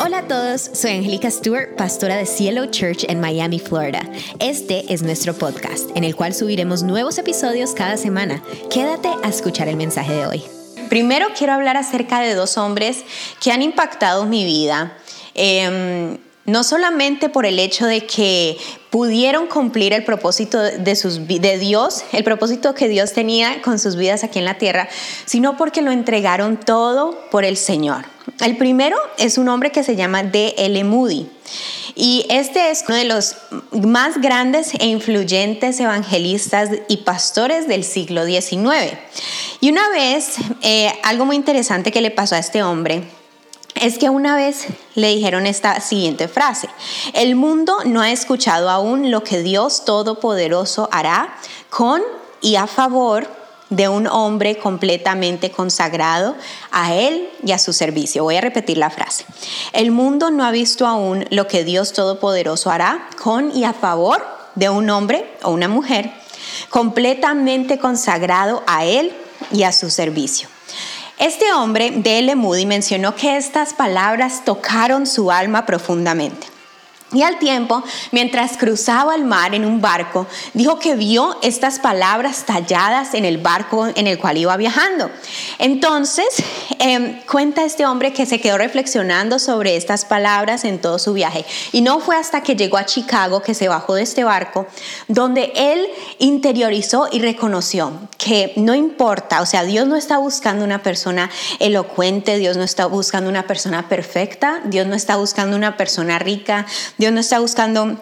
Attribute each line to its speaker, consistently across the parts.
Speaker 1: Hola a todos, soy Angélica Stewart, pastora de Cielo Church en Miami, Florida. Este es nuestro podcast, en el cual subiremos nuevos episodios cada semana. Quédate a escuchar el mensaje de hoy.
Speaker 2: Primero quiero hablar acerca de dos hombres que han impactado mi vida. Em, no solamente por el hecho de que pudieron cumplir el propósito de, Dios, el propósito que Dios tenía con sus vidas aquí en la tierra, sino porque lo entregaron todo por el Señor. El primero es un hombre que se llama D.L. Moody. Y este es uno de los más grandes e influyentes evangelistas y pastores del siglo XIX. Y una vez, eh, algo muy interesante que le pasó a este hombre es que una vez le dijeron esta siguiente frase, el mundo no ha escuchado aún lo que Dios Todopoderoso hará con y a favor de un hombre completamente consagrado a Él y a su servicio. Voy a repetir la frase. El mundo no ha visto aún lo que Dios Todopoderoso hará con y a favor de un hombre o una mujer completamente consagrado a Él y a su servicio. Este hombre, D.L. Moody, mencionó que estas palabras tocaron su alma profundamente. Y al tiempo, mientras cruzaba el mar en un barco, dijo que vio estas palabras talladas en el barco en el cual iba viajando. Entonces, em, cuenta este hombre que se quedó reflexionando sobre estas palabras en todo su viaje. Y no fue hasta que llegó a Chicago que se bajó de este barco, donde él interiorizó y reconoció que no importa, o sea, Dios no está buscando una persona elocuente, Dios no está buscando una persona perfecta, Dios no está buscando una persona rica, Dios no está buscando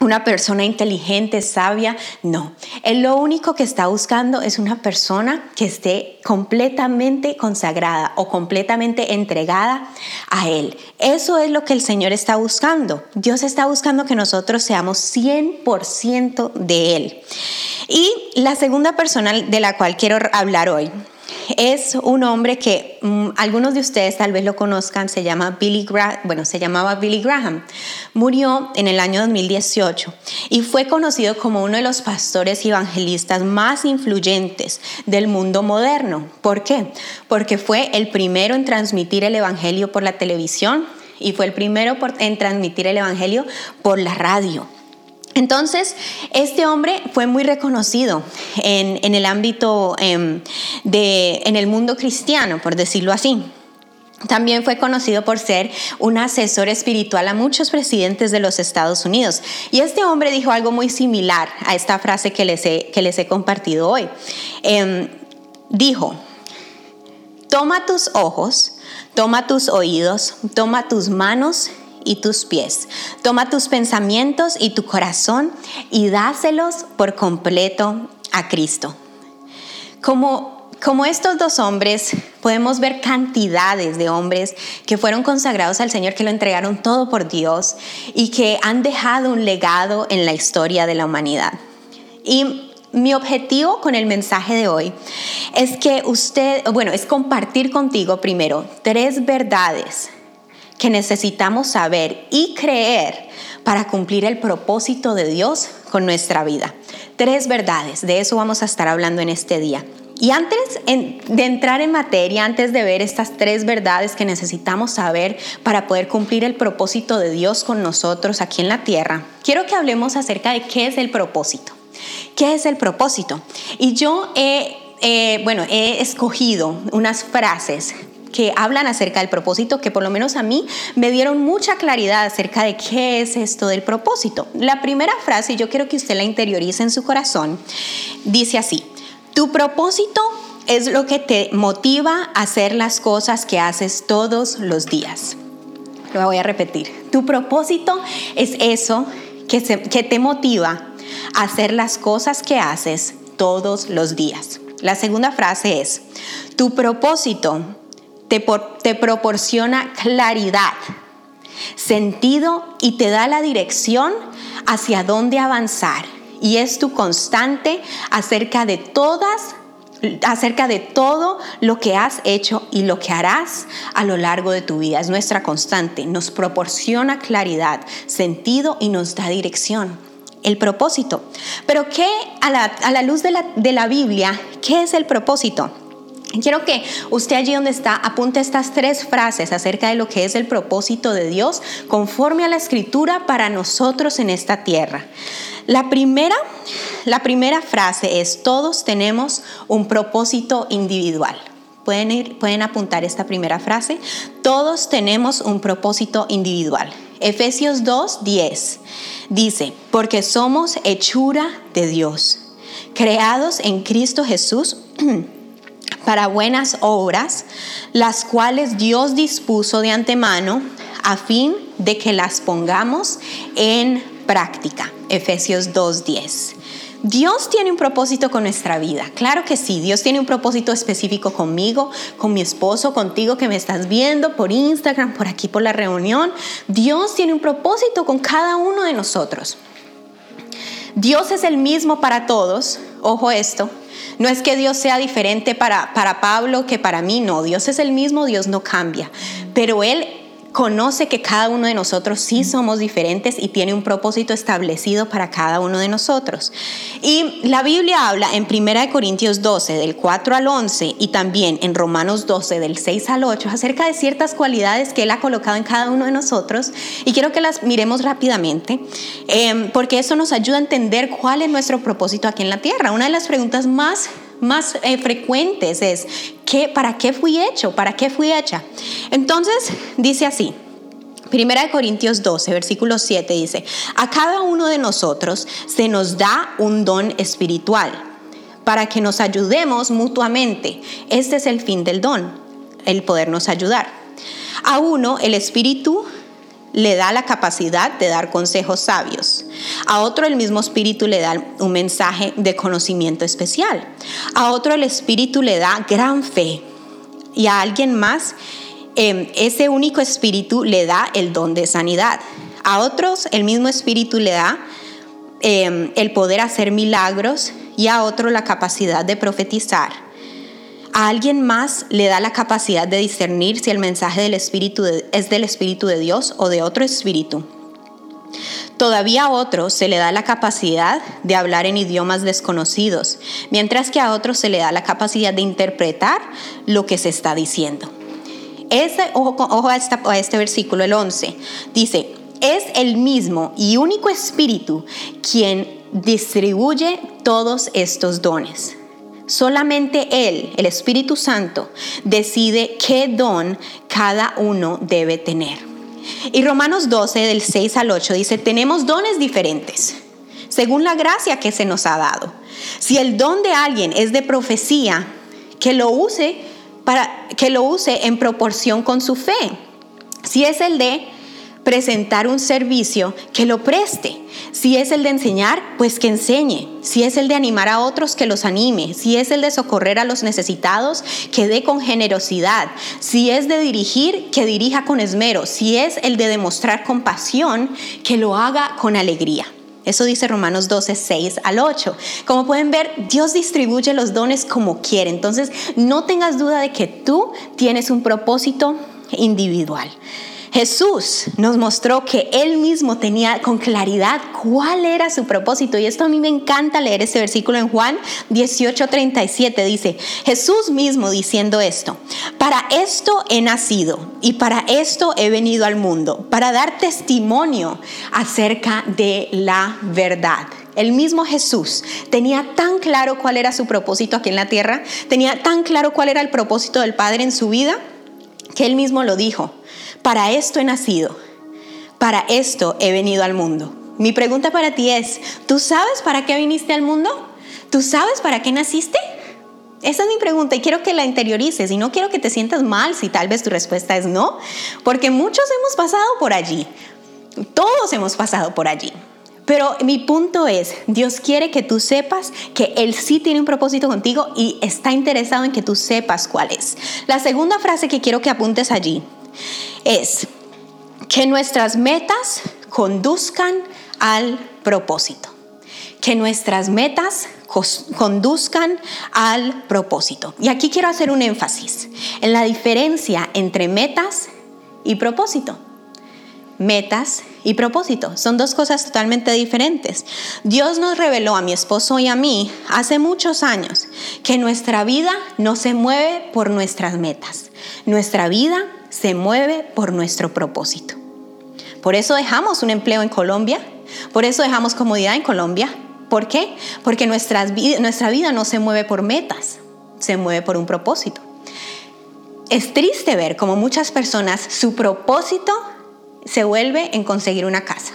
Speaker 2: una persona inteligente, sabia, no. Él lo único que está buscando es una persona que esté completamente consagrada o completamente entregada a Él. Eso es lo que el Señor está buscando. Dios está buscando que nosotros seamos 100% de Él. Y la segunda persona de la cual quiero hablar hoy es un hombre que mm, algunos de ustedes tal vez lo conozcan, se llama Billy Graham, bueno, se llamaba Billy Graham. Murió en el año 2018 y fue conocido como uno de los pastores evangelistas más influyentes del mundo moderno. ¿Por qué? Porque fue el primero en transmitir el evangelio por la televisión y fue el primero en transmitir el evangelio por la radio. Entonces, este hombre fue muy reconocido en, el ámbito em, de, en el mundo cristiano, por decirlo así. También fue conocido por ser un asesor espiritual a muchos presidentes de los Estados Unidos. Y este hombre dijo algo muy similar a esta frase que les he, que les he compartido hoy. Em, dijo, toma tus ojos, toma tus oídos, toma tus manos y tus pies. Toma tus pensamientos y tu corazón y dáselos por completo a Cristo. Como, como estos dos hombres, podemos ver cantidades de hombres que fueron consagrados al Señor, que lo entregaron todo por Dios y que han dejado un legado en la historia de la humanidad. Y mi objetivo con el mensaje de hoy es que usted, bueno, es compartir contigo primero tres verdades que necesitamos saber y creer para cumplir el propósito de Dios con nuestra vida. Tres verdades, de eso vamos a estar hablando en este día. Y antes de entrar en materia, antes de ver estas tres verdades que necesitamos saber para poder cumplir el propósito de Dios con nosotros aquí en la tierra, quiero que hablemos acerca de qué es el propósito. ¿Qué es el propósito? Y yo he, bueno, he escogido unas frases que hablan acerca del propósito, que por lo menos a mí me dieron mucha claridad acerca de qué es esto del propósito. La primera frase, yo quiero que usted la interiorice en su corazón, dice así, tu propósito es lo que te motiva a hacer las cosas que haces todos los días. Lo voy a repetir. Tu propósito es eso que, que te motiva a hacer las cosas que haces todos los días. La segunda frase es, tu propósito te, proporciona claridad, sentido y te da la dirección hacia dónde avanzar. Y es tu constante acerca de todas acerca de todo lo que has hecho y lo que harás a lo largo de tu vida. Es nuestra constante, nos proporciona claridad, sentido y nos da dirección. El propósito. Pero ¿qué a la, luz de la, de la Biblia, qué es el propósito? Quiero que usted allí donde está apunte estas tres frases acerca de lo que es el propósito de Dios conforme a la escritura para nosotros en esta tierra. La primera, la primera frase es, todos tenemos un propósito individual. Pueden, ir, pueden apuntar esta primera frase. Todos tenemos un propósito individual. Efesios 2, 10 dice, porque somos hechura de Dios, creados en Cristo Jesús para buenas obras, las cuales Dios dispuso de antemano a fin de que las pongamos en práctica. Efesios 2.10. Dios tiene un propósito con nuestra vida, claro que sí, Dios tiene un propósito específico conmigo, con mi esposo, contigo que me estás viendo por Instagram, por aquí por la reunión. Dios tiene un propósito con cada uno de nosotros. Dios es el mismo para todos, ojo esto, no es que Dios sea diferente para, para Pablo que para mí, no, Dios es el mismo, Dios no cambia, pero Él conoce que cada uno de nosotros sí somos diferentes y tiene un propósito establecido para cada uno de nosotros. Y la Biblia habla en 1 Corintios 12, del 4 al 11, y también en Romanos 12, del 6 al 8, acerca de ciertas cualidades que Él ha colocado en cada uno de nosotros. Y quiero que las miremos rápidamente, em, porque eso nos ayuda a entender cuál es nuestro propósito aquí en la tierra. Una de las preguntas más más eh, frecuentes es, ¿qué, ¿para qué fui hecho? ¿Para qué fui hecha? Entonces, dice así. Primera de Corintios 12, versículo 7 dice, a cada uno de nosotros se nos da un don espiritual para que nos ayudemos mutuamente. Este es el fin del don, el podernos ayudar. A uno el espíritu le da la capacidad de dar consejos sabios. A otro el mismo espíritu le da un mensaje de conocimiento especial. A otro el espíritu le da gran fe. Y a alguien más em, ese único espíritu le da el don de sanidad. A otros el mismo espíritu le da em, el poder hacer milagros y a otro la capacidad de profetizar a alguien más le da la capacidad de discernir si el mensaje del Espíritu es del Espíritu de Dios o de otro Espíritu. Todavía a otro se le da la capacidad de hablar en idiomas desconocidos, mientras que a otro se le da la capacidad de interpretar lo que se está diciendo. Ojo, a, a este versículo, el 11, dice, es el mismo y único Espíritu quien distribuye todos estos dones. Solamente Él, el Espíritu Santo, decide qué don cada uno debe tener. Y Romanos 12, del 6 al 8, dice, tenemos dones diferentes, según la gracia que se nos ha dado. Si el don de alguien es de profecía, que lo use para que lo use en proporción con su fe. Si es el de presentar un servicio, que lo preste. Si es el de enseñar, pues que enseñe. Si es el de animar a otros, que los anime. Si es el de socorrer a los necesitados, que dé con generosidad. Si es de dirigir, que dirija con esmero. Si es el de demostrar compasión, que lo haga con alegría. Eso dice Romanos 12, 6 al 8. Como pueden ver, Dios distribuye los dones como quiere. Entonces, no tengas duda de que tú tienes un propósito individual. Jesús nos mostró que él mismo tenía con claridad cuál era su propósito. Y esto a mí me encanta leer ese versículo en Juan 18:37. Dice, Jesús mismo diciendo esto, para esto he nacido y para esto he venido al mundo, para dar testimonio acerca de la verdad. El mismo Jesús tenía tan claro cuál era su propósito aquí en la tierra, tenía tan claro cuál era el propósito del Padre en su vida, que él mismo lo dijo. Para esto he nacido, para esto he venido al mundo. Mi pregunta para ti es, ¿tú sabes para qué viniste al mundo? ¿Tú sabes para qué naciste? Esa es mi pregunta y quiero que la interiorices y no quiero que te sientas mal si tal vez tu respuesta es no, porque muchos hemos pasado por allí, todos hemos pasado por allí. Pero mi punto es, Dios quiere que tú sepas que Él sí tiene un propósito contigo y está interesado en que tú sepas cuál es. La segunda frase que quiero que apuntes allí es que nuestras metas conduzcan al propósito. Que nuestras metas conduzcan al propósito. Y aquí quiero hacer un énfasis en la diferencia entre metas y propósito. metas y propósito. Son dos cosas totalmente diferentes. Dios nos reveló a mi esposo y a mí hace muchos años que nuestra vida no se mueve por nuestras metas. Nuestra vida se mueve por nuestro propósito. Por eso dejamos un empleo en Colombia, por eso dejamos comodidad en Colombia. ¿Por qué? Porque nuestra vida no se mueve por metas, se mueve por un propósito. Es triste ver como muchas personas su propósito se vuelve en conseguir una casa.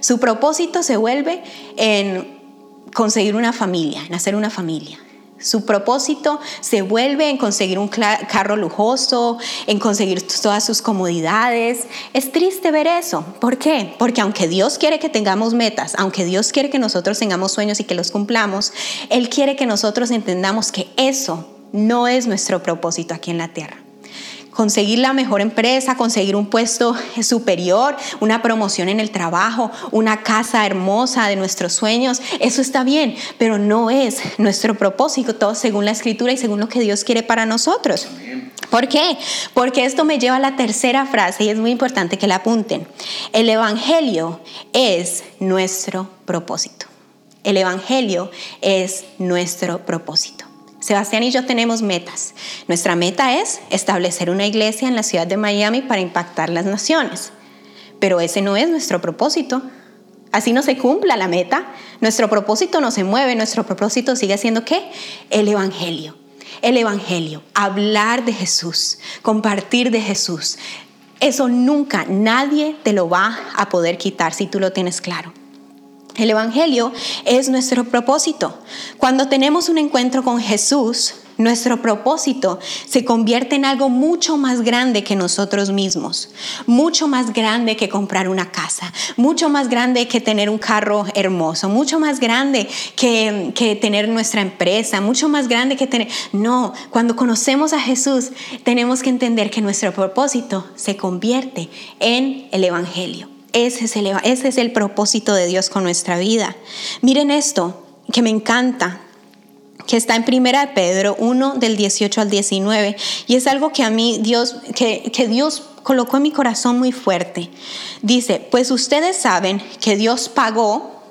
Speaker 2: Su propósito se vuelve en conseguir una familia, en hacer una familia. Su propósito se vuelve en conseguir un carro lujoso, en conseguir todas sus comodidades. Es triste ver eso. ¿Por qué? Porque aunque Dios quiere que tengamos metas, aunque Dios quiere que nosotros tengamos sueños y que los cumplamos, Él quiere que nosotros entendamos que eso no es nuestro propósito aquí en la tierra conseguir la mejor empresa, conseguir un puesto superior, una promoción en el trabajo, una casa hermosa de nuestros sueños, eso está bien, pero no es nuestro propósito, todo según la escritura y según lo que Dios quiere para nosotros. ¿Por qué? Porque esto me lleva a la tercera frase y es muy importante que la apunten. El Evangelio es nuestro propósito. El Evangelio es nuestro propósito. Sebastián y yo tenemos metas. Nuestra meta es establecer una iglesia en la ciudad de Miami para impactar las naciones. Pero ese no es nuestro propósito. Así no se cumpla la meta. Nuestro propósito no se mueve. Nuestro propósito sigue siendo qué? El Evangelio. El Evangelio. Hablar de Jesús. Compartir de Jesús. Eso nunca nadie te lo va a poder quitar si tú lo tienes claro. El Evangelio es nuestro propósito. Cuando tenemos un encuentro con Jesús, nuestro propósito se convierte en algo mucho más grande que nosotros mismos, mucho más grande que comprar una casa, mucho más grande que tener un carro hermoso, mucho más grande que, que tener nuestra empresa, mucho más grande que tener... No, cuando conocemos a Jesús tenemos que entender que nuestro propósito se convierte en el Evangelio. Ese es, el, propósito de Dios con nuestra vida. Miren esto, que me encanta, que está en Primera de Pedro 1 del 18 al 19 y es algo que a mí Dios que, que Dios colocó en mi corazón muy fuerte. Dice, "Pues ustedes saben que Dios pagó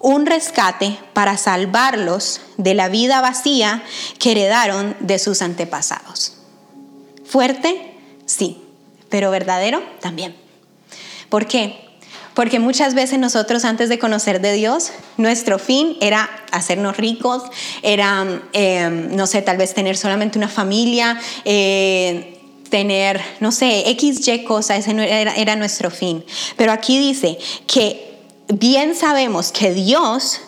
Speaker 2: un rescate para salvarlos de la vida vacía que heredaron de sus antepasados." Fuerte, sí, pero verdadero también. ¿Por qué? Porque muchas veces nosotros antes de conocer de Dios, nuestro fin era hacernos ricos, era, em, no sé, tal vez tener solamente una familia, eh, tener, no sé, X, Y cosa, ese era nuestro fin. Pero aquí dice que bien sabemos que Dios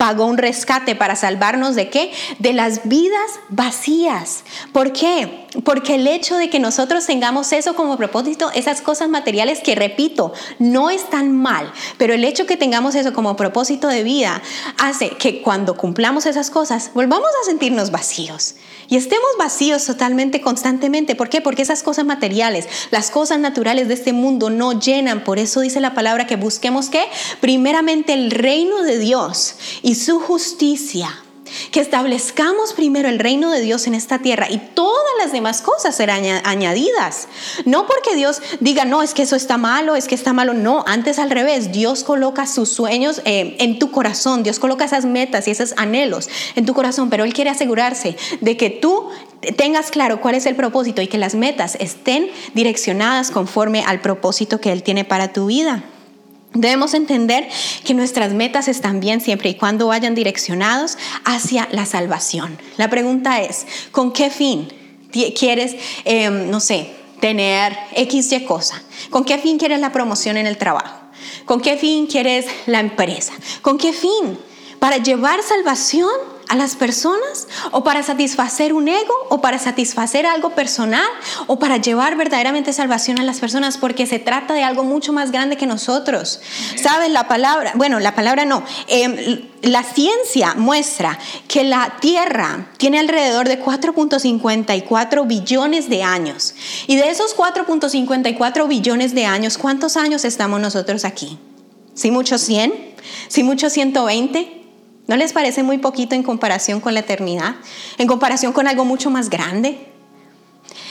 Speaker 2: pagó un rescate para salvarnos de qué? De las vidas vacías. ¿Por qué? Porque el hecho de que nosotros tengamos eso como propósito, esas cosas materiales que repito, no están mal, pero el hecho que tengamos eso como propósito de vida hace que cuando cumplamos esas cosas volvamos a sentirnos vacíos y estemos vacíos totalmente, constantemente. ¿Por qué? Porque esas cosas materiales, las cosas naturales de este mundo no llenan. Por eso dice la palabra que busquemos qué? Primeramente el reino de Dios y su justicia que establezcamos primero el reino de Dios en esta tierra y todas las demás cosas serán añadidas. No porque Dios diga, no, es que eso está malo, es que está malo. No, antes al revés, Dios coloca sus sueños eh, en tu corazón, Dios coloca esas metas y esos anhelos en tu corazón, pero Él quiere asegurarse de que tú tengas claro cuál es el propósito y que las metas estén direccionadas conforme al propósito que Él tiene para tu vida. Debemos entender que nuestras metas están bien siempre y cuando vayan direccionados hacia la salvación. La pregunta es, ¿con qué fin quieres, em, no sé, tener X, Y cosa? ¿Con qué fin quieres la promoción en el trabajo? ¿Con qué fin quieres la empresa? ¿Con qué fin? ¿Para llevar salvación? A las personas o para satisfacer un ego o para satisfacer algo personal o para llevar verdaderamente salvación a las personas porque se trata de algo mucho más grande que nosotros. ¿Sabes la palabra? Bueno, la palabra no. Em, la ciencia muestra que la Tierra tiene alrededor de 4.54 billones de años. Y de esos 4.54 billones de años, ¿cuántos años estamos nosotros aquí? ¿Sí muchos 100? ¿Sí muchos 120? ¿No les parece muy poquito en comparación con la eternidad? ¿En comparación con algo mucho más grande?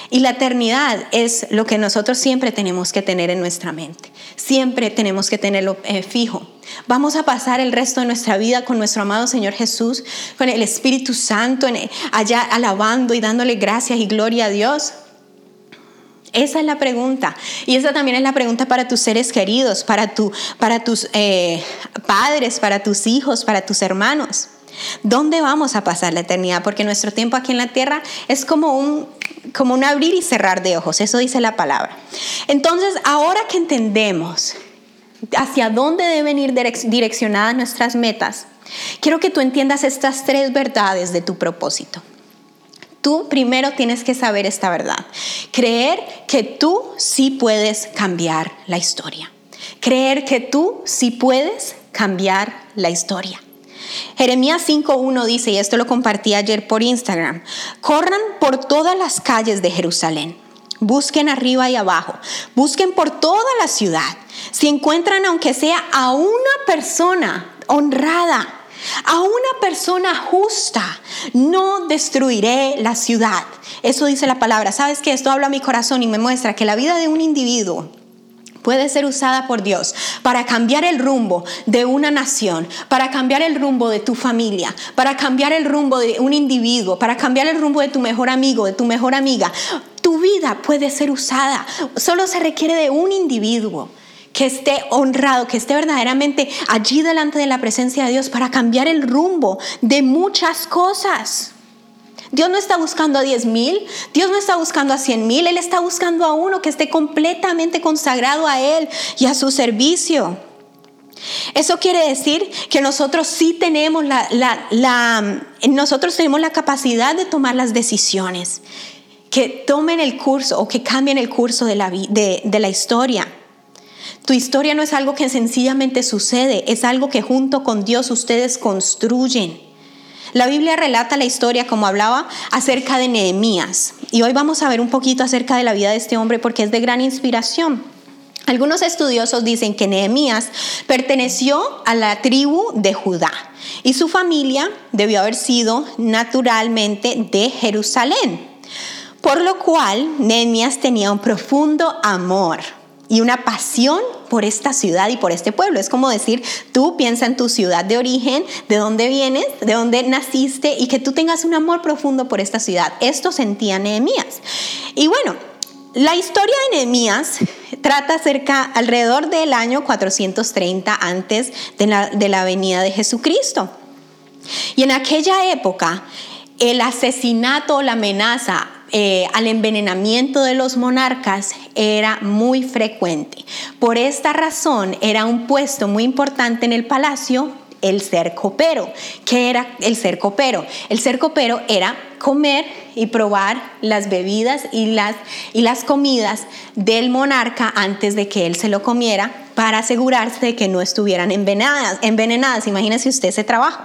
Speaker 2: Y la eternidad es lo que nosotros siempre tenemos que tener en nuestra mente. Siempre tenemos que tenerlo eh, fijo. Vamos a pasar el resto de nuestra vida con nuestro amado Señor Jesús, con el Espíritu Santo, allá alabando y dándole gracias y gloria a Dios. Esa es la pregunta. Y esa también es la pregunta para tus seres queridos, para, tu, para tus eh, padres, para tus hijos, para tus hermanos. ¿Dónde vamos a pasar la eternidad? Porque nuestro tiempo aquí en la tierra es como un, como un abrir y cerrar de ojos, eso dice la palabra. Entonces, ahora que entendemos hacia dónde deben ir direccionadas nuestras metas, quiero que tú entiendas estas tres verdades de tu propósito. Tú primero tienes que saber esta verdad. Creer que tú sí puedes cambiar la historia. Creer que tú sí puedes cambiar la historia. Jeremías 5.1 dice, y esto lo compartí ayer por Instagram, corran por todas las calles de Jerusalén, busquen arriba y abajo, busquen por toda la ciudad. Si encuentran aunque sea a una persona honrada, a una persona justa, no destruiré la ciudad. Eso dice la palabra. ¿Sabes que Esto habla a mi corazón y me muestra que la vida de un individuo puede ser usada por Dios para cambiar el rumbo de una nación, para cambiar el rumbo de tu familia, para cambiar el rumbo de un individuo, para cambiar el rumbo de tu mejor amigo, de tu mejor amiga. Tu vida puede ser usada. Solo se requiere de un individuo que esté honrado, que esté verdaderamente allí delante de la presencia de Dios para cambiar el rumbo de muchas cosas. Dios no está buscando a 10 mil, Dios no está buscando a 100 mil, Él está buscando a uno que esté completamente consagrado a Él y a su servicio. Eso quiere decir que nosotros sí tenemos la, nosotros tenemos la capacidad de tomar las decisiones, que tomen el curso o que cambien el curso de la, de la historia. Tu historia no es algo que sencillamente sucede, es algo que junto con Dios ustedes construyen. La Biblia relata la historia, como hablaba, acerca de Nehemías. Y hoy vamos a ver un poquito acerca de la vida de este hombre porque es de gran inspiración. Algunos estudiosos dicen que Nehemías perteneció a la tribu de Judá y su familia debió haber sido naturalmente de Jerusalén. Por lo cual Nehemías tenía un profundo amor y una pasión por esta ciudad y por este pueblo. Es como decir, tú piensa en tu ciudad de origen, de dónde vienes, de dónde naciste y que tú tengas un amor profundo por esta ciudad. Esto sentía Nehemías. Y bueno, la historia de Nehemías trata cerca alrededor del año 430 antes de la, de la venida de Jesucristo. Y en aquella época, el asesinato, la amenaza eh, al envenenamiento de los monarcas era muy frecuente. Por esta razón era un puesto muy importante en el palacio el ser copero. ¿Qué era el ser copero? El ser copero era comer y probar las bebidas y las, y las comidas del monarca antes de que él se lo comiera para asegurarse de que no estuvieran envenenadas. envenenadas. Imagínese usted ese trabajo.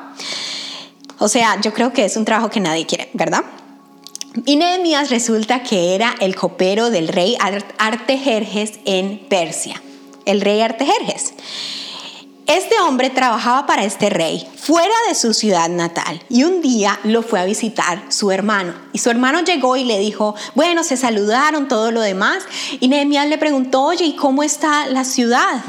Speaker 2: O sea, yo creo que es un trabajo que nadie quiere, ¿verdad? Y Nehemías resulta que era el copero del rey Artejerjes en Persia, el rey Artejerjes. Este hombre trabajaba para este rey fuera de su ciudad natal y un día lo fue a visitar su hermano. Y su hermano llegó y le dijo, bueno, se saludaron, todo lo demás. Y Nehemías le preguntó, oye, ¿y cómo está la ciudad?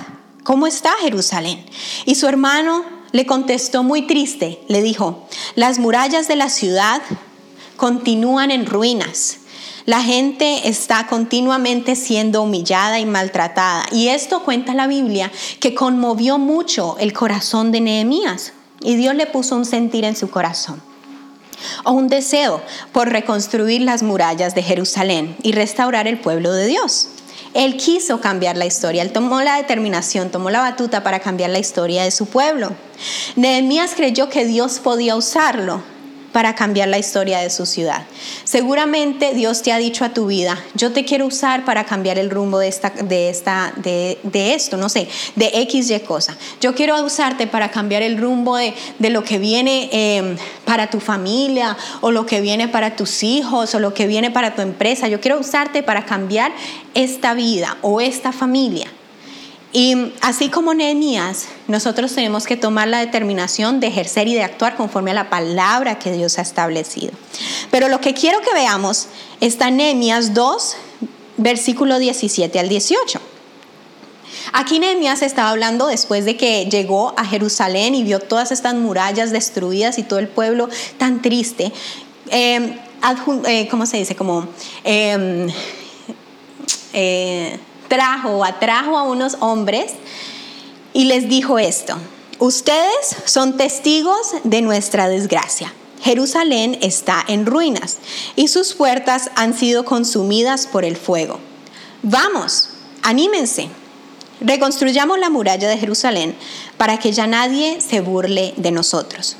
Speaker 2: ¿Cómo está Jerusalén? Y su hermano le contestó muy triste, le dijo, las murallas de la ciudad continúan en ruinas. La gente está continuamente siendo humillada y maltratada. Y esto cuenta la Biblia que conmovió mucho el corazón de Nehemías. Y Dios le puso un sentir en su corazón. O un deseo por reconstruir las murallas de Jerusalén y restaurar el pueblo de Dios. Él quiso cambiar la historia, él tomó la determinación, tomó la batuta para cambiar la historia de su pueblo. Nehemías creyó que Dios podía usarlo para cambiar la historia de su ciudad. Seguramente Dios te ha dicho a tu vida, yo te quiero usar para cambiar el rumbo de, esta, de, esta, de, esto, no sé, de X, Y cosa. Yo quiero usarte para cambiar el rumbo de, lo que viene em, para tu familia o lo que viene para tus hijos o lo que viene para tu empresa. Yo quiero usarte para cambiar esta vida o esta familia. Y así como Nehemías, nosotros tenemos que tomar la determinación de ejercer y de actuar conforme a la palabra que Dios ha establecido. Pero lo que quiero que veamos está en Nehemías 2, versículo 17 al 18. Aquí Nehemías estaba hablando después de que llegó a Jerusalén y vio todas estas murallas destruidas y todo el pueblo tan triste. Eh, eh, ¿Cómo se dice? Como em, eh, trajo, atrajo a unos hombres y les dijo esto, ustedes son testigos de nuestra desgracia. Jerusalén está en ruinas y sus puertas han sido consumidas por el fuego. Vamos, anímense, reconstruyamos la muralla de Jerusalén para que ya nadie se burle de nosotros.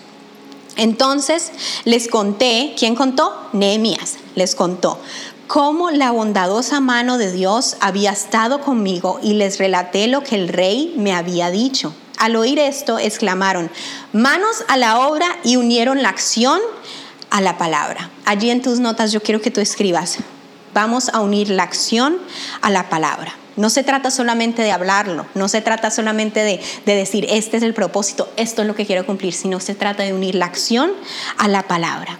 Speaker 2: Entonces les conté, ¿quién contó? Nehemías les contó cómo la bondadosa mano de Dios había estado conmigo y les relaté lo que el rey me había dicho. Al oír esto, exclamaron, manos a la obra y unieron la acción a la palabra. Allí en tus notas yo quiero que tú escribas, vamos a unir la acción a la palabra. No se trata solamente de hablarlo, no se trata solamente de, decir, este es el propósito, esto es lo que quiero cumplir, sino se trata de unir la acción a la palabra.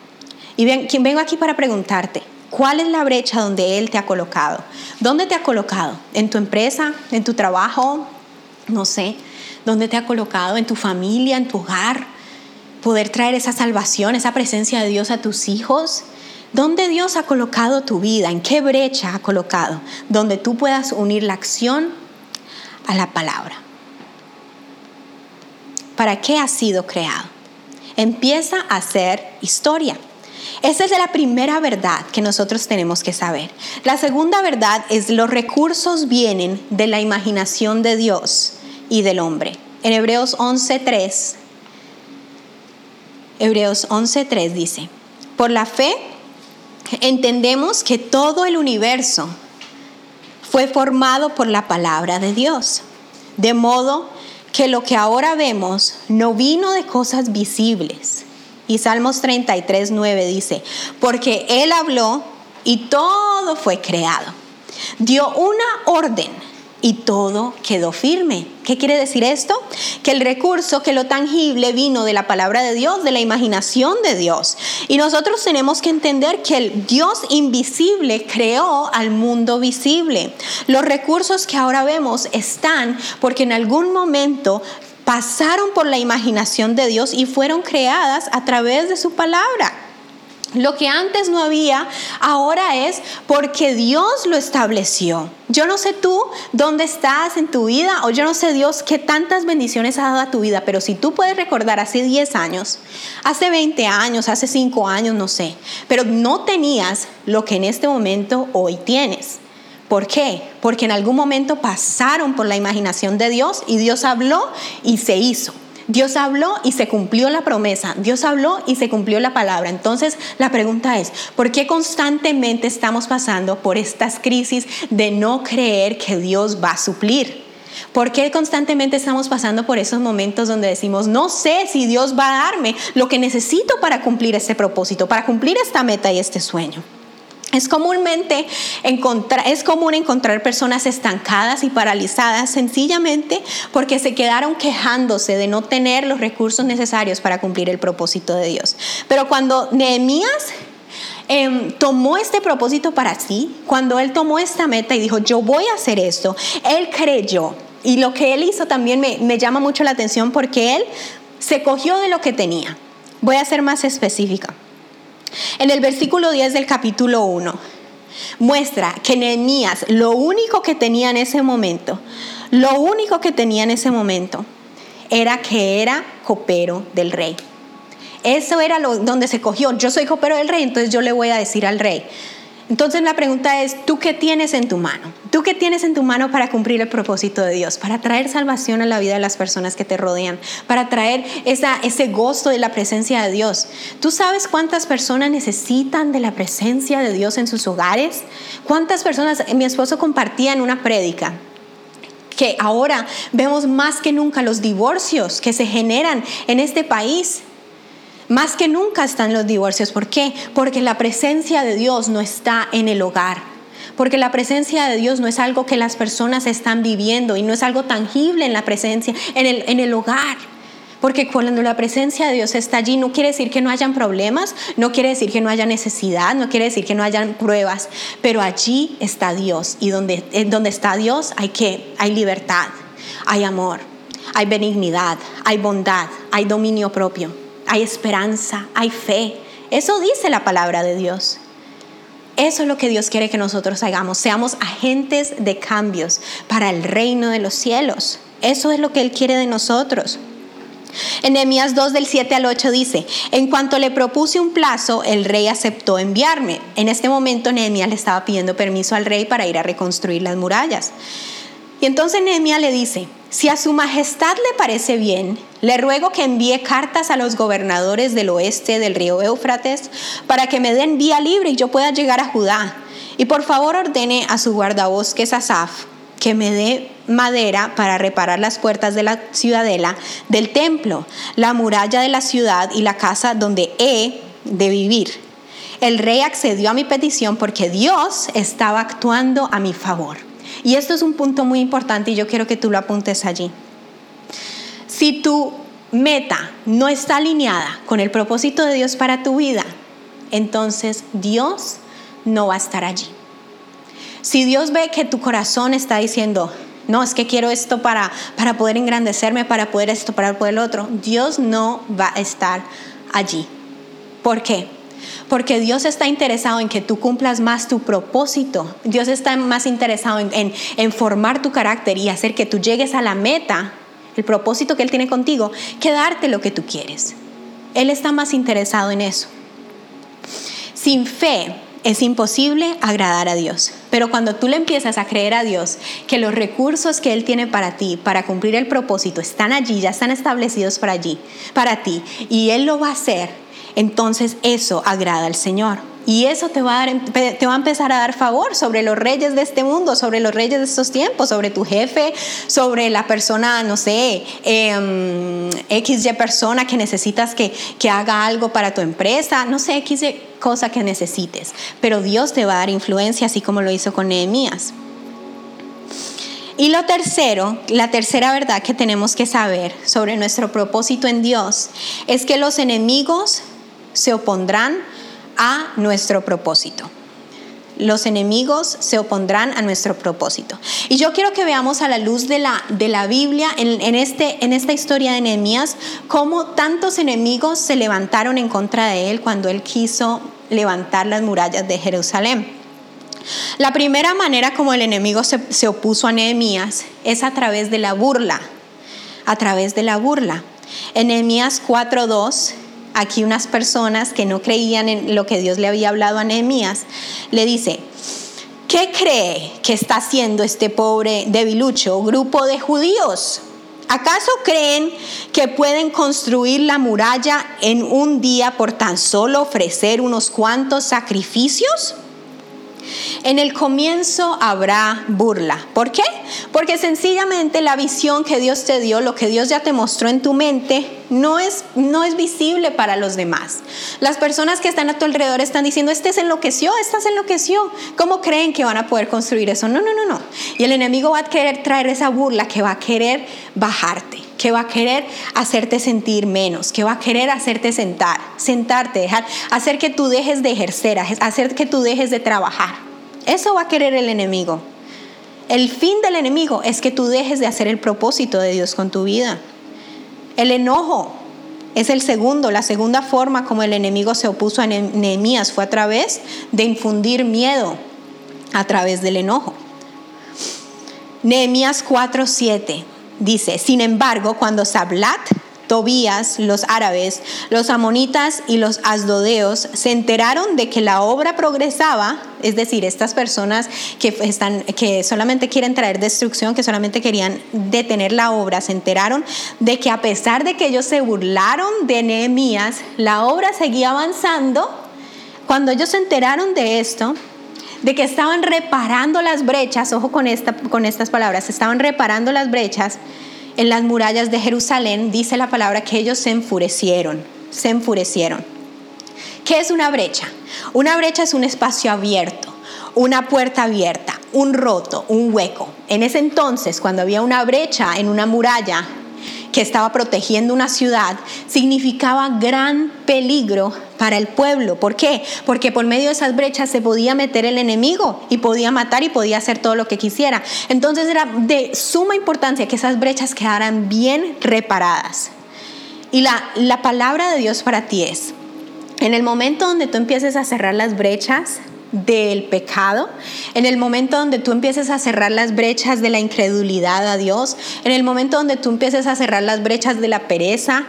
Speaker 2: Y ven, vengo aquí para preguntarte, ¿Cuál es la brecha donde Él te ha colocado? ¿Dónde te ha colocado? ¿En tu empresa? ¿En tu trabajo? No sé. ¿Dónde te ha colocado? ¿En tu familia? ¿En tu hogar? Poder traer esa salvación, esa presencia de Dios a tus hijos. ¿Dónde Dios ha colocado tu vida? ¿En qué brecha ha colocado? Donde tú puedas unir la acción a la palabra. ¿Para qué has sido creado? Empieza a hacer historia. Esa es la primera verdad que nosotros tenemos que saber. La segunda verdad es los recursos vienen de la imaginación de Dios y del hombre. En Hebreos 11.3, Hebreos 11.3 dice, por la fe entendemos que todo el universo fue formado por la palabra de Dios, de modo que lo que ahora vemos no vino de cosas visibles y Salmos 33, 9 dice, porque Él habló y todo fue creado. Dio una orden y todo quedó firme. ¿Qué quiere decir esto? Que el recurso, que lo tangible vino de la palabra de Dios, de la imaginación de Dios. Y nosotros tenemos que entender que el Dios invisible creó al mundo visible. Los recursos que ahora vemos están porque en algún momento pasaron por la imaginación de Dios y fueron creadas a través de su palabra. Lo que antes no había, ahora es porque Dios lo estableció. Yo no sé tú dónde estás en tu vida o yo no sé Dios qué tantas bendiciones ha dado a tu vida, pero si tú puedes recordar hace 10 años, hace 20 años, hace 5 años, no sé, pero no tenías lo que en este momento hoy tienes. ¿Por qué? Porque en algún momento pasaron por la imaginación de Dios y Dios habló y se hizo. Dios habló y se cumplió la promesa. Dios habló y se cumplió la palabra. Entonces la pregunta es, ¿por qué constantemente estamos pasando por estas crisis de no creer que Dios va a suplir? ¿Por qué constantemente estamos pasando por esos momentos donde decimos, no sé si Dios va a darme lo que necesito para cumplir este propósito, para cumplir esta meta y este sueño? Es, comúnmente encontrar, es común encontrar personas estancadas y paralizadas sencillamente porque se quedaron quejándose de no tener los recursos necesarios para cumplir el propósito de Dios. Pero cuando Nehemías em, tomó este propósito para sí, cuando él tomó esta meta y dijo, yo voy a hacer esto, él creyó. Y lo que él hizo también me, me llama mucho la atención porque él se cogió de lo que tenía. Voy a ser más específica. En el versículo 10 del capítulo 1 muestra que Nehemías lo único que tenía en ese momento, lo único que tenía en ese momento era que era copero del rey. Eso era lo, donde se cogió. Yo soy copero del rey, entonces yo le voy a decir al rey. Entonces la pregunta es, ¿tú qué tienes en tu mano? ¿Tú qué tienes en tu mano para cumplir el propósito de Dios? Para traer salvación a la vida de las personas que te rodean, para traer ese gozo de la presencia de Dios. ¿Tú sabes cuántas personas necesitan de la presencia de Dios en sus hogares? ¿Cuántas personas, mi esposo compartía en una prédica, que ahora vemos más que nunca los divorcios que se generan en este país más que nunca están los divorcios. ¿Por qué? Porque la presencia de Dios no está en el hogar. porque la presencia de Dios no es algo que las personas están viviendo y no es algo tangible en la presencia, en el, hogar. Porque cuando la presencia de Dios está allí, no quiere decir que no hayan problemas, no quiere decir que no haya necesidad, no quiere decir que no hayan pruebas, pero allí está Dios y donde, donde está Dios hay que hay libertad, hay amor, hay benignidad, hay bondad, hay dominio propio, hay esperanza, hay fe. Eso dice la palabra de Dios. Eso es lo que Dios quiere que nosotros hagamos, seamos agentes de cambios para el reino de los cielos. Eso es lo que Él quiere de nosotros. En Nehemías 2 del 7 al 8 dice, en cuanto le propuse un plazo, el rey aceptó enviarme. En este momento Nehemías le estaba pidiendo permiso al rey para ir a reconstruir las murallas. Y entonces Nehemías le dice, si a su majestad le parece bien, le ruego que envíe cartas a los gobernadores del oeste del río Éufrates para que me den vía libre y yo pueda llegar a Judá. Y por favor ordene a su guardabosques Asaf que me dé madera para reparar las puertas de la ciudadela, del templo, la muralla de la ciudad y la casa donde he de vivir. El rey accedió a mi petición porque Dios estaba actuando a mi favor. Y esto es un punto muy importante y yo quiero que tú lo apuntes allí. Si tu meta no está alineada con el propósito de Dios para tu vida, entonces Dios no va a estar allí. Si Dios ve que tu corazón está diciendo, no, es que quiero esto para, para poder engrandecerme, para poder esto, para poder lo otro, Dios no va a estar allí. ¿Por qué? Porque Dios está interesado en que tú cumplas más tu propósito. Dios está más interesado en, en, formar tu carácter y hacer que tú llegues a la meta, el propósito que Él tiene contigo, que darte lo que tú quieres. Él está más interesado en eso. Sin fe, es imposible agradar a Dios. Pero cuando tú le empiezas a creer a Dios que los recursos que Él tiene para ti, para cumplir el propósito, están allí, ya están establecidos para allí, para ti, y Él lo va a hacer, entonces eso agrada al Señor. Y eso te va, a dar, te va a empezar a dar favor sobre los reyes de este mundo, sobre los reyes de estos tiempos, sobre tu jefe, sobre la persona, no sé, eh, XY persona que necesitas que, que haga algo para tu empresa, no sé, XY cosa que necesites. Pero Dios te va a dar influencia, así como lo hizo con Nehemías. Y lo tercero, la tercera verdad que tenemos que saber sobre nuestro propósito en Dios es que los enemigos se opondrán a nuestro propósito. Los enemigos se opondrán a nuestro propósito. Y yo quiero que veamos a la luz de la, de la Biblia, en, este, en esta historia de Nehemías, cómo tantos enemigos se levantaron en contra de él cuando él quiso levantar las murallas de Jerusalén. La primera manera como el enemigo se, se opuso a Nehemías es a través de la burla, a través de la burla. En Nehemías 4.2 aquí unas personas que no creían en lo que Dios le había hablado a Nehemías, le dice, ¿qué cree que está haciendo este pobre debilucho grupo de judíos? ¿Acaso creen que pueden construir la muralla en un día por tan solo ofrecer unos cuantos sacrificios? En el comienzo habrá burla. ¿Por qué? Porque sencillamente la visión que Dios te dio, lo que Dios ya te mostró en tu mente, no es, no es visible para los demás. Las personas que están a tu alrededor están diciendo, este se enloqueció, esta se enloqueció. ¿Cómo creen que van a poder construir eso? No, no, no, no. Y el enemigo va a querer traer esa burla, que va a querer bajarte, que va a querer hacerte sentir menos, que va a querer hacerte sentar, sentarte, dejar, hacer que tú dejes de ejercer, hacer que tú dejes de trabajar. Eso va a querer el enemigo. El fin del enemigo es que tú dejes de hacer el propósito de Dios con tu vida. El enojo es el segundo, la segunda forma como el enemigo se opuso a Nehemías fue a través de infundir miedo, a través del enojo. Nehemías 4:7 dice, sin embargo, cuando Sablat Tobías, los árabes, los amonitas y los asdodeos se enteraron de que la obra progresaba, es decir, estas personas que, están, que solamente quieren traer destrucción, que solamente querían detener la obra, se enteraron de que a pesar de que ellos se burlaron de Nehemías, la obra seguía avanzando. Cuando ellos se enteraron de esto, de que estaban reparando las brechas, ojo con, esta, con estas palabras, estaban reparando las brechas, en las murallas de Jerusalén, dice la palabra que ellos se enfurecieron, se enfurecieron. ¿Qué es una brecha? Una brecha es un espacio abierto, una puerta abierta, un roto, un hueco. En ese entonces, cuando había una brecha en una muralla que estaba protegiendo una ciudad, significaba gran peligro para el pueblo. ¿Por qué? Porque por medio de esas brechas se podía meter el enemigo y podía matar y podía hacer todo lo que quisiera. Entonces era de suma importancia que esas brechas quedaran bien reparadas. Y la, la palabra de Dios para ti es, en el momento donde tú empieces a cerrar las brechas, del pecado, en el momento donde tú empieces a cerrar las brechas de la incredulidad a Dios, en el momento donde tú empieces a cerrar las brechas de la pereza,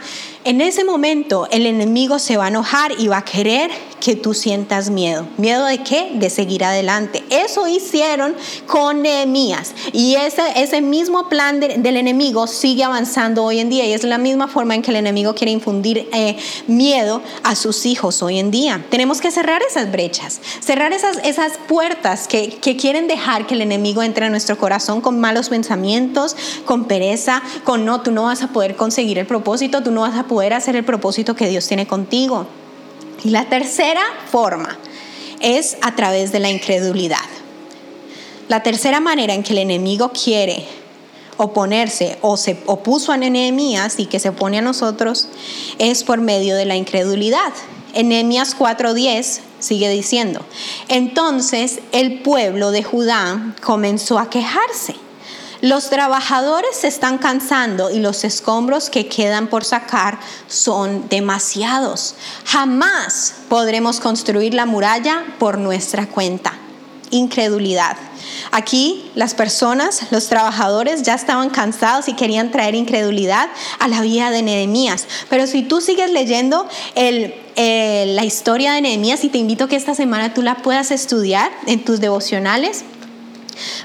Speaker 2: en ese momento el enemigo se va a enojar y va a querer que tú sientas miedo. ¿Miedo de qué? De seguir adelante. Eso hicieron con Nehemías. Y ese, ese mismo plan del enemigo sigue avanzando hoy en día. Y es la misma forma en que el enemigo quiere infundir eh, miedo a sus hijos hoy en día. Tenemos que cerrar esas brechas, cerrar esas, esas puertas que, que quieren dejar que el enemigo entre a nuestro corazón con malos pensamientos, con pereza, con no, tú no vas a poder conseguir el propósito, tú no vas a poder hacer el propósito que Dios tiene contigo. Y la tercera forma es a través de la incredulidad. La tercera manera en que el enemigo quiere oponerse o se opuso a Nehemías y que se opone a nosotros es por medio de la incredulidad. En Nehemías 4:10 sigue diciendo, entonces el pueblo de Judá comenzó a quejarse los trabajadores se están cansando y los escombros que quedan por sacar son demasiados. Jamás podremos construir la muralla por nuestra cuenta. Incredulidad. Aquí las personas, los trabajadores ya estaban cansados y querían traer incredulidad a la vida de Nehemías. Pero si tú sigues leyendo la historia de Nehemías y te invito a que esta semana tú la puedas estudiar en tus devocionales,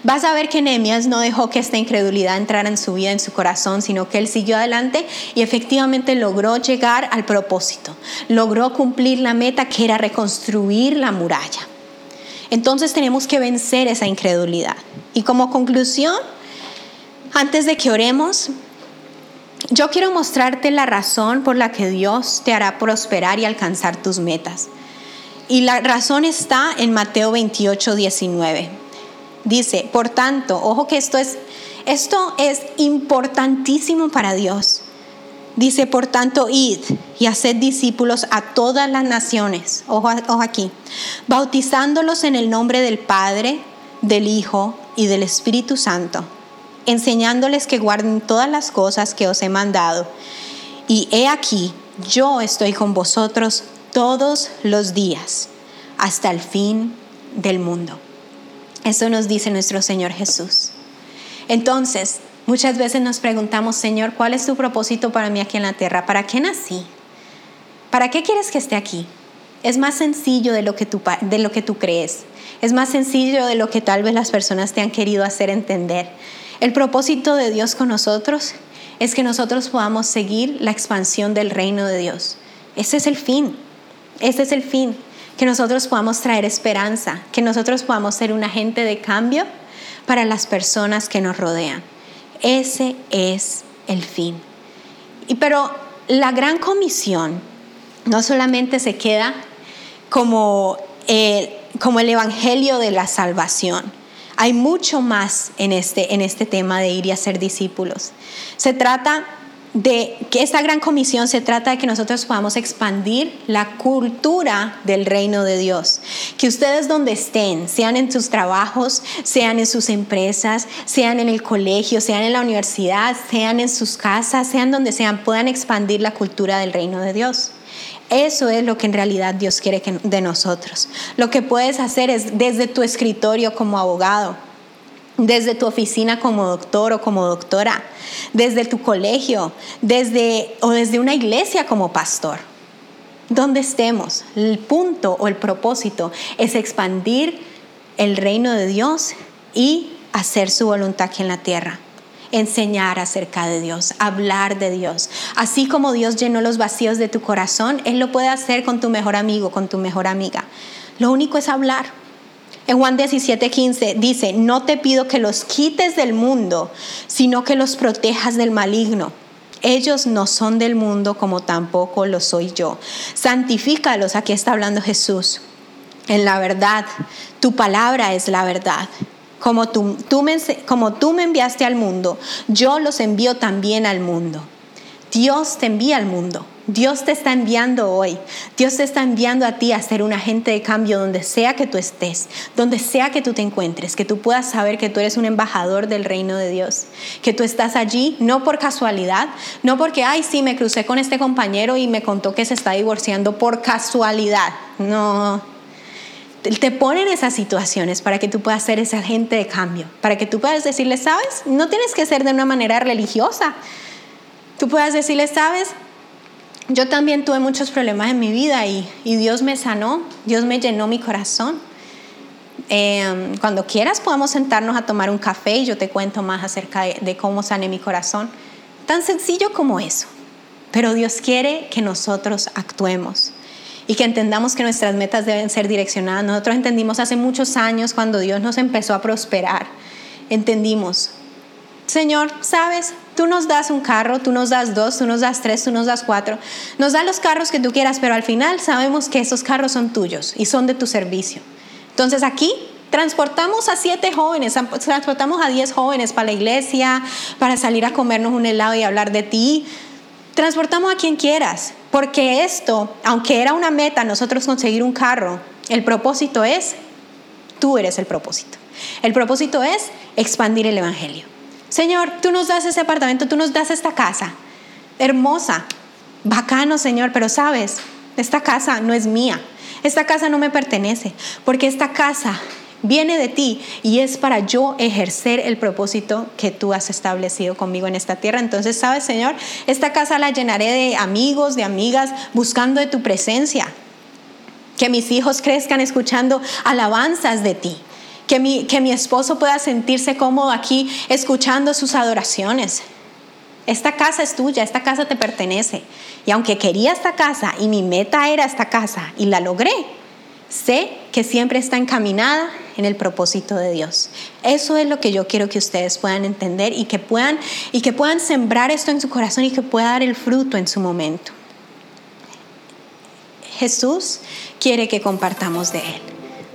Speaker 2: Vas a ver que Nehemías no dejó que esta incredulidad entrara en su vida, en su corazón, sino que él siguió adelante y efectivamente logró llegar al propósito. Logró cumplir la meta que era reconstruir la muralla. Entonces tenemos que vencer esa incredulidad. Y como conclusión, antes de que oremos, yo quiero mostrarte la razón por la que Dios te hará prosperar y alcanzar tus metas. Y la razón está en Mateo 28, 19. Dice, por tanto, ojo que esto es, esto es importantísimo para Dios. Dice, por tanto, id y haced discípulos a todas las naciones, ojo, ojo aquí, bautizándolos en el nombre del Padre, del Hijo y del Espíritu Santo, enseñándoles que guarden todas las cosas que os he mandado. Y he aquí, yo estoy con vosotros todos los días, hasta el fin del mundo. Eso nos dice nuestro Señor Jesús. Entonces, muchas veces nos preguntamos, Señor, ¿cuál es tu propósito para mí aquí en la tierra? ¿Para qué nací? ¿Para qué quieres que esté aquí? Es más sencillo de lo que tú, de lo que tú crees. Es más sencillo de lo que tal vez las personas te han querido hacer entender. El propósito de Dios con nosotros es que nosotros podamos seguir la expansión del reino de Dios. Ese es el fin. Ese es el fin que nosotros podamos traer esperanza, que nosotros podamos ser un agente de cambio para las personas que nos rodean. Ese es el fin. Y pero la gran comisión no solamente se queda como, eh, como el evangelio de la salvación. Hay mucho más en este, en este tema de ir y hacer discípulos. Se trata de que esta gran comisión se trata de que nosotros podamos expandir la cultura del reino de Dios. Que ustedes donde estén, sean en sus trabajos, sean en sus empresas, sean en el colegio, sean en la universidad, sean en sus casas, sean donde sean, puedan expandir la cultura del reino de Dios. Eso es lo que en realidad Dios quiere de nosotros. Lo que puedes hacer es desde tu escritorio como abogado, desde tu oficina como doctor o como doctora, desde tu colegio, desde o desde una iglesia como pastor. Donde estemos, el punto o el propósito es expandir el reino de Dios y hacer su voluntad aquí en la tierra. Enseñar acerca de Dios, hablar de Dios. Así como Dios llenó los vacíos de tu corazón, Él lo puede hacer con tu mejor amigo, con tu mejor amiga. Lo único es hablar Juan 17:15 dice, no te pido que los quites del mundo, sino que los protejas del maligno. Ellos no son del mundo como tampoco lo soy yo. Santifícalos, aquí está hablando Jesús. en la verdad. Tu palabra es la verdad. Como tú me, como tú me enviaste al mundo, yo los envío también al mundo. Dios te envía al mundo. Dios te está enviando hoy. Dios te está enviando a ti a ser un agente de cambio donde sea que tú estés, donde sea que tú te encuentres, que tú puedas saber que tú eres un embajador del reino de Dios, que tú estás allí no por casualidad, no porque, ay, sí, me crucé con este compañero y me contó que se está divorciando por casualidad. No, te ponen esas situaciones para que tú puedas ser ese agente de cambio, para que tú puedas decirle, sabes, no tienes que ser de una manera religiosa. Tú puedas decirle, sabes, yo también tuve muchos problemas en mi vida y, Dios me sanó, Dios me llenó mi corazón. Em, cuando quieras podemos sentarnos a tomar un café y yo te cuento más acerca de cómo sané mi corazón. Tan sencillo como eso. Pero Dios quiere que nosotros actuemos y que entendamos que nuestras metas deben ser direccionadas. Nosotros entendimos hace muchos años cuando Dios nos empezó a prosperar, entendimos, Señor, sabes, tú nos das un carro, tú nos das dos, tú nos das tres, tú nos das cuatro, nos das los carros que tú quieras, pero al final sabemos que esos carros son tuyos y son de tu servicio. Entonces aquí transportamos a siete jóvenes, transportamos a diez jóvenes para la iglesia, para salir a comernos un helado y hablar de ti. Transportamos a quien quieras, porque esto, aunque era una meta nosotros conseguir un carro, el propósito es, tú eres el propósito. El propósito es expandir el Evangelio. Señor, tú nos das ese apartamento, tú nos das esta casa, hermosa, bacano, Señor, pero sabes, esta casa no es mía, esta casa no me pertenece, porque esta casa viene de ti y es para yo ejercer el propósito que tú has establecido conmigo en esta tierra. Entonces, sabes, Señor, esta casa la llenaré de amigos, de amigas, buscando de tu presencia. Que mis hijos crezcan escuchando alabanzas de ti. Que mi, que mi esposo pueda sentirse cómodo aquí escuchando sus adoraciones. Esta casa es tuya, esta casa te pertenece. Y aunque quería esta casa y mi meta era esta casa y la logré, sé que siempre está encaminada en el propósito de Dios. Eso es lo que yo quiero que ustedes puedan entender y que puedan y que puedan sembrar esto en su corazón y que pueda dar el fruto en su momento. Jesús quiere que compartamos de él.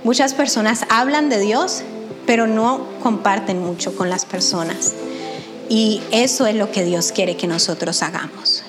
Speaker 2: Muchas personas hablan de Dios, pero no comparten mucho con las personas. Y eso es lo que Dios quiere que nosotros hagamos.